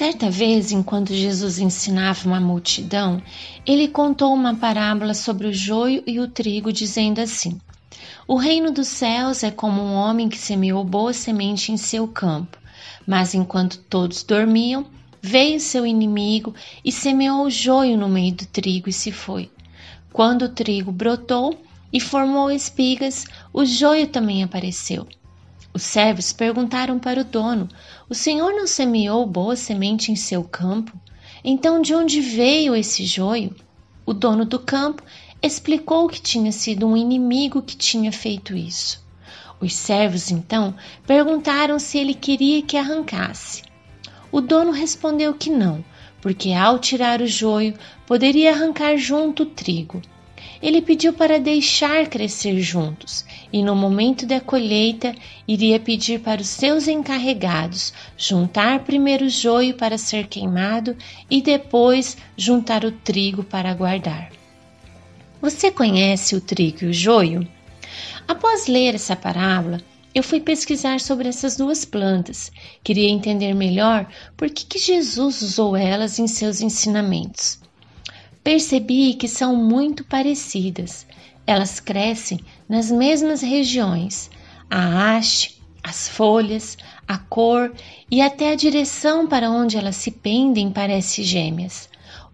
Certa vez, enquanto Jesus ensinava uma multidão, ele contou uma parábola sobre o joio e o trigo, dizendo assim: O reino dos céus é como um homem que semeou boa semente em seu campo. Mas enquanto todos dormiam, veio seu inimigo e semeou o joio no meio do trigo e se foi. Quando o trigo brotou e formou espigas, o joio também apareceu. Os servos perguntaram para o dono: O senhor não semeou boa semente em seu campo? Então de onde veio esse joio? O dono do campo explicou que tinha sido um inimigo que tinha feito isso. Os servos então perguntaram se ele queria que arrancasse. O dono respondeu que não, porque ao tirar o joio poderia arrancar junto o trigo ele pediu para deixar crescer juntos e, no momento da colheita, iria pedir para os seus encarregados juntar primeiro o joio para ser queimado e depois juntar o trigo para guardar. Você conhece o trigo e o joio? Após ler essa parábola, eu fui pesquisar sobre essas duas plantas. Queria entender melhor por que, que Jesus usou elas em seus ensinamentos percebi que são muito parecidas. Elas crescem nas mesmas regiões. A haste, as folhas, a cor e até a direção para onde elas se pendem parece gêmeas.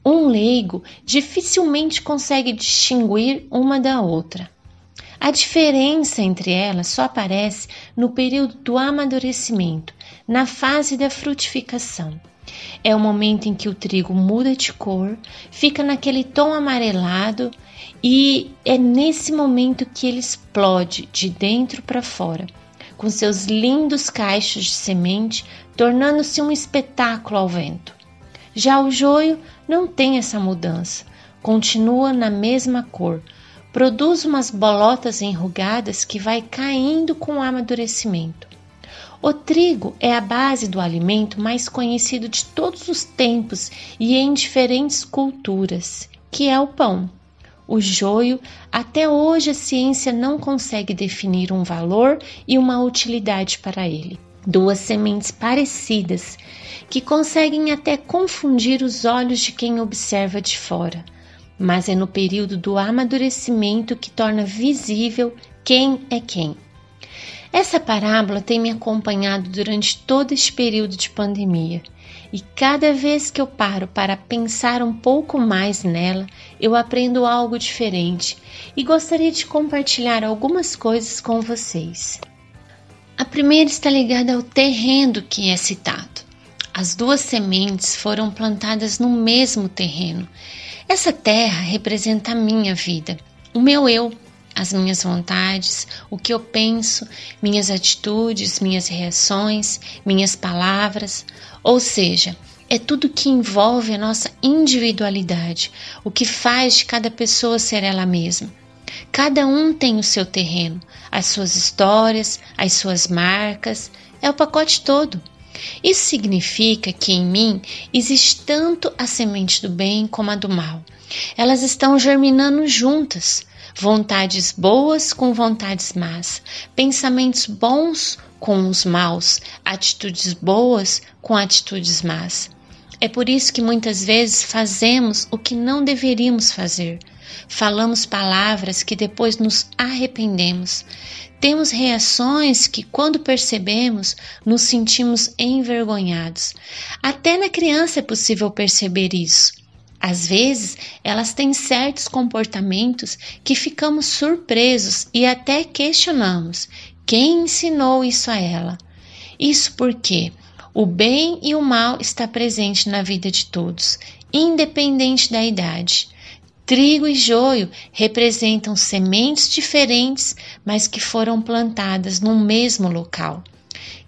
Um leigo dificilmente consegue distinguir uma da outra. A diferença entre elas só aparece no período do amadurecimento, na fase da frutificação. É o momento em que o trigo muda de cor, fica naquele tom amarelado e é nesse momento que ele explode de dentro para fora, com seus lindos cachos de semente, tornando-se um espetáculo ao vento. Já o joio não tem essa mudança, continua na mesma cor, produz umas bolotas enrugadas que vai caindo com o amadurecimento. O trigo é a base do alimento mais conhecido de todos os tempos e em diferentes culturas, que é o pão. O joio, até hoje a ciência não consegue definir um valor e uma utilidade para ele. Duas sementes parecidas que conseguem até confundir os olhos de quem observa de fora, mas é no período do amadurecimento que torna visível quem é quem. Essa parábola tem me acompanhado durante todo este período de pandemia e cada vez que eu paro para pensar um pouco mais nela, eu aprendo algo diferente e gostaria de compartilhar algumas coisas com vocês. A primeira está ligada ao terreno que é citado. As duas sementes foram plantadas no mesmo terreno. Essa terra representa a minha vida, o meu eu, as minhas vontades, o que eu penso, minhas atitudes, minhas reações, minhas palavras, ou seja, é tudo que envolve a nossa individualidade, o que faz de cada pessoa ser ela mesma. Cada um tem o seu terreno, as suas histórias, as suas marcas, é o pacote todo. Isso significa que em mim existe tanto a semente do bem como a do mal. Elas estão germinando juntas vontades boas com vontades más, pensamentos bons com os maus, atitudes boas com atitudes más. É por isso que muitas vezes fazemos o que não deveríamos fazer. Falamos palavras que depois nos arrependemos. Temos reações que, quando percebemos, nos sentimos envergonhados. Até na criança é possível perceber isso. Às vezes, elas têm certos comportamentos que ficamos surpresos e até questionamos quem ensinou isso a ela. Isso porque o bem e o mal está presente na vida de todos, independente da idade. Trigo e joio representam sementes diferentes, mas que foram plantadas no mesmo local.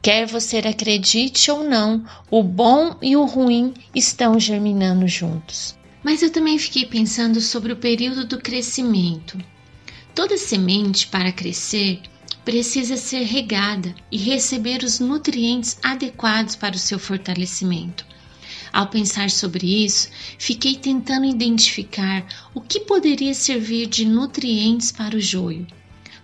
Quer você acredite ou não, o bom e o ruim estão germinando juntos. Mas eu também fiquei pensando sobre o período do crescimento. Toda semente, para crescer, precisa ser regada e receber os nutrientes adequados para o seu fortalecimento. Ao pensar sobre isso, fiquei tentando identificar o que poderia servir de nutrientes para o joio.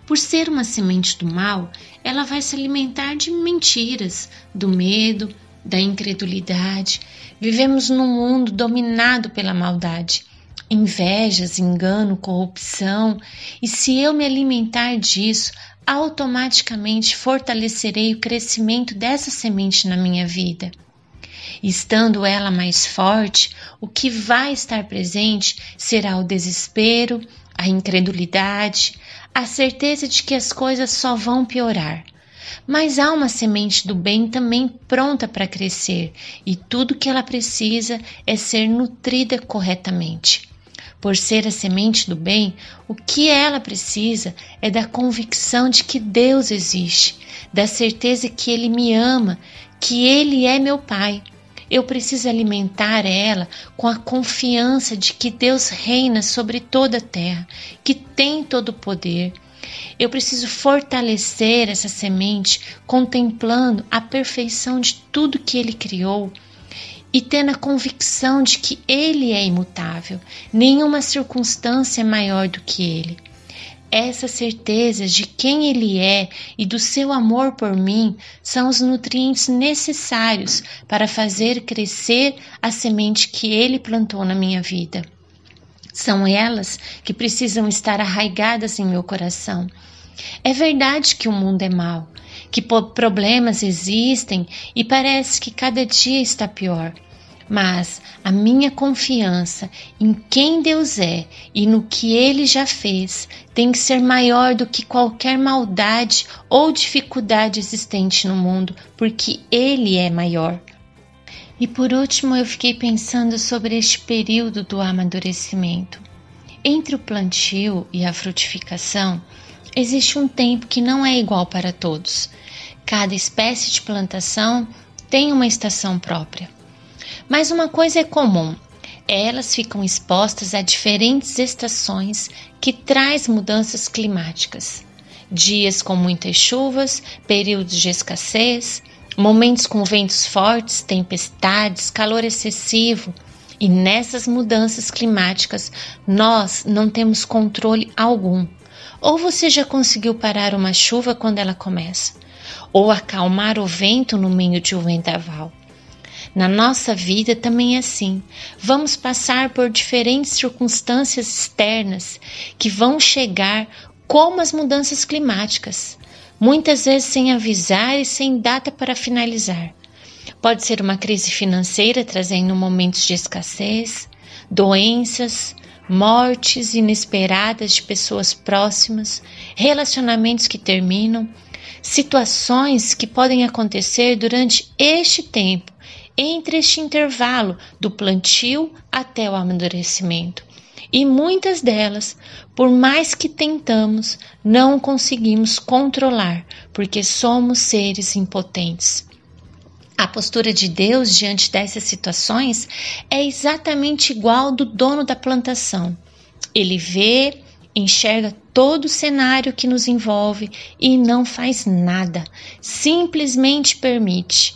Por ser uma semente do mal, ela vai se alimentar de mentiras, do medo, da incredulidade, vivemos num mundo dominado pela maldade. Invejas, engano, corrupção, e se eu me alimentar disso, automaticamente fortalecerei o crescimento dessa semente na minha vida. Estando ela mais forte, o que vai estar presente será o desespero, a incredulidade, a certeza de que as coisas só vão piorar. Mas há uma semente do bem também pronta para crescer, e tudo que ela precisa é ser nutrida corretamente. Por ser a semente do bem, o que ela precisa é da convicção de que Deus existe, da certeza que Ele me ama, que Ele é meu Pai. Eu preciso alimentar ela com a confiança de que Deus reina sobre toda a terra, que tem todo o poder. Eu preciso fortalecer essa semente contemplando a perfeição de tudo que Ele criou e tendo a convicção de que Ele é imutável, nenhuma circunstância é maior do que Ele. Essa certeza de quem Ele é e do seu amor por mim são os nutrientes necessários para fazer crescer a semente que Ele plantou na minha vida. São elas que precisam estar arraigadas em meu coração. É verdade que o mundo é mau, que problemas existem e parece que cada dia está pior mas a minha confiança em quem Deus é e no que Ele já fez tem que ser maior do que qualquer maldade ou dificuldade existente no mundo, porque Ele é maior. E por último, eu fiquei pensando sobre este período do amadurecimento. Entre o plantio e a frutificação, existe um tempo que não é igual para todos. Cada espécie de plantação tem uma estação própria. Mas uma coisa é comum: elas ficam expostas a diferentes estações que traz mudanças climáticas. Dias com muitas chuvas, períodos de escassez, momentos com ventos fortes, tempestades, calor excessivo. E nessas mudanças climáticas, nós não temos controle algum. Ou você já conseguiu parar uma chuva quando ela começa, ou acalmar o vento no meio de um vendaval. Na nossa vida também é assim. Vamos passar por diferentes circunstâncias externas que vão chegar, como as mudanças climáticas, muitas vezes sem avisar e sem data para finalizar. Pode ser uma crise financeira trazendo momentos de escassez, doenças, mortes inesperadas de pessoas próximas, relacionamentos que terminam, situações que podem acontecer durante este tempo entre este intervalo do plantio até o amadurecimento. E muitas delas, por mais que tentamos, não conseguimos controlar, porque somos seres impotentes. A postura de Deus diante dessas situações é exatamente igual do dono da plantação. Ele vê, enxerga todo o cenário que nos envolve e não faz nada, simplesmente permite.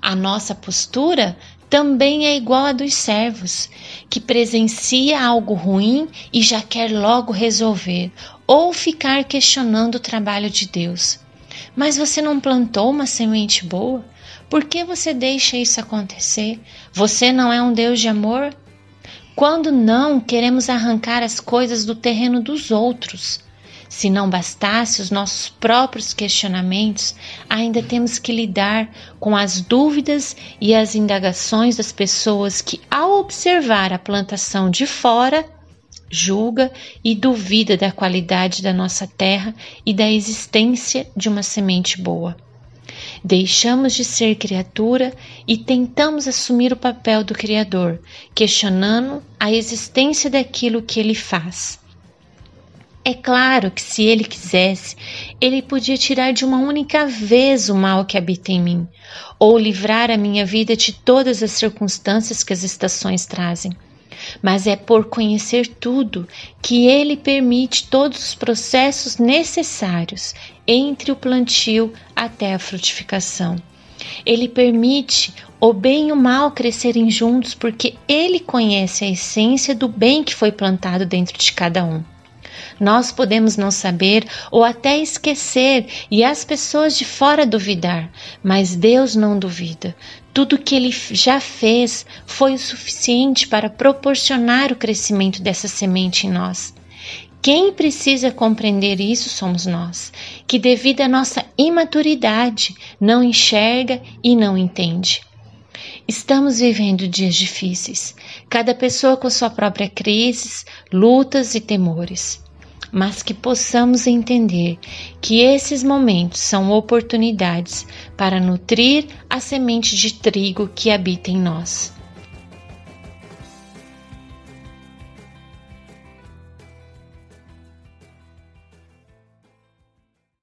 A nossa postura também é igual a dos servos, que presencia algo ruim e já quer logo resolver ou ficar questionando o trabalho de Deus. Mas você não plantou uma semente boa? Por que você deixa isso acontecer? Você não é um Deus de amor? Quando não queremos arrancar as coisas do terreno dos outros, se não bastasse os nossos próprios questionamentos, ainda temos que lidar com as dúvidas e as indagações das pessoas que, ao observar a plantação de fora, julga e duvida da qualidade da nossa terra e da existência de uma semente boa. Deixamos de ser criatura e tentamos assumir o papel do Criador, questionando a existência daquilo que ele faz. É claro que se ele quisesse, ele podia tirar de uma única vez o mal que habita em mim, ou livrar a minha vida de todas as circunstâncias que as estações trazem. Mas é por conhecer tudo que ele permite todos os processos necessários entre o plantio até a frutificação. Ele permite o bem e o mal crescerem juntos porque ele conhece a essência do bem que foi plantado dentro de cada um. Nós podemos não saber ou até esquecer e as pessoas de fora duvidar, mas Deus não duvida. Tudo que ele já fez foi o suficiente para proporcionar o crescimento dessa semente em nós. Quem precisa compreender isso somos nós, que devido à nossa imaturidade não enxerga e não entende. Estamos vivendo dias difíceis, cada pessoa com sua própria crise, lutas e temores, mas que possamos entender que esses momentos são oportunidades para nutrir a semente de trigo que habita em nós.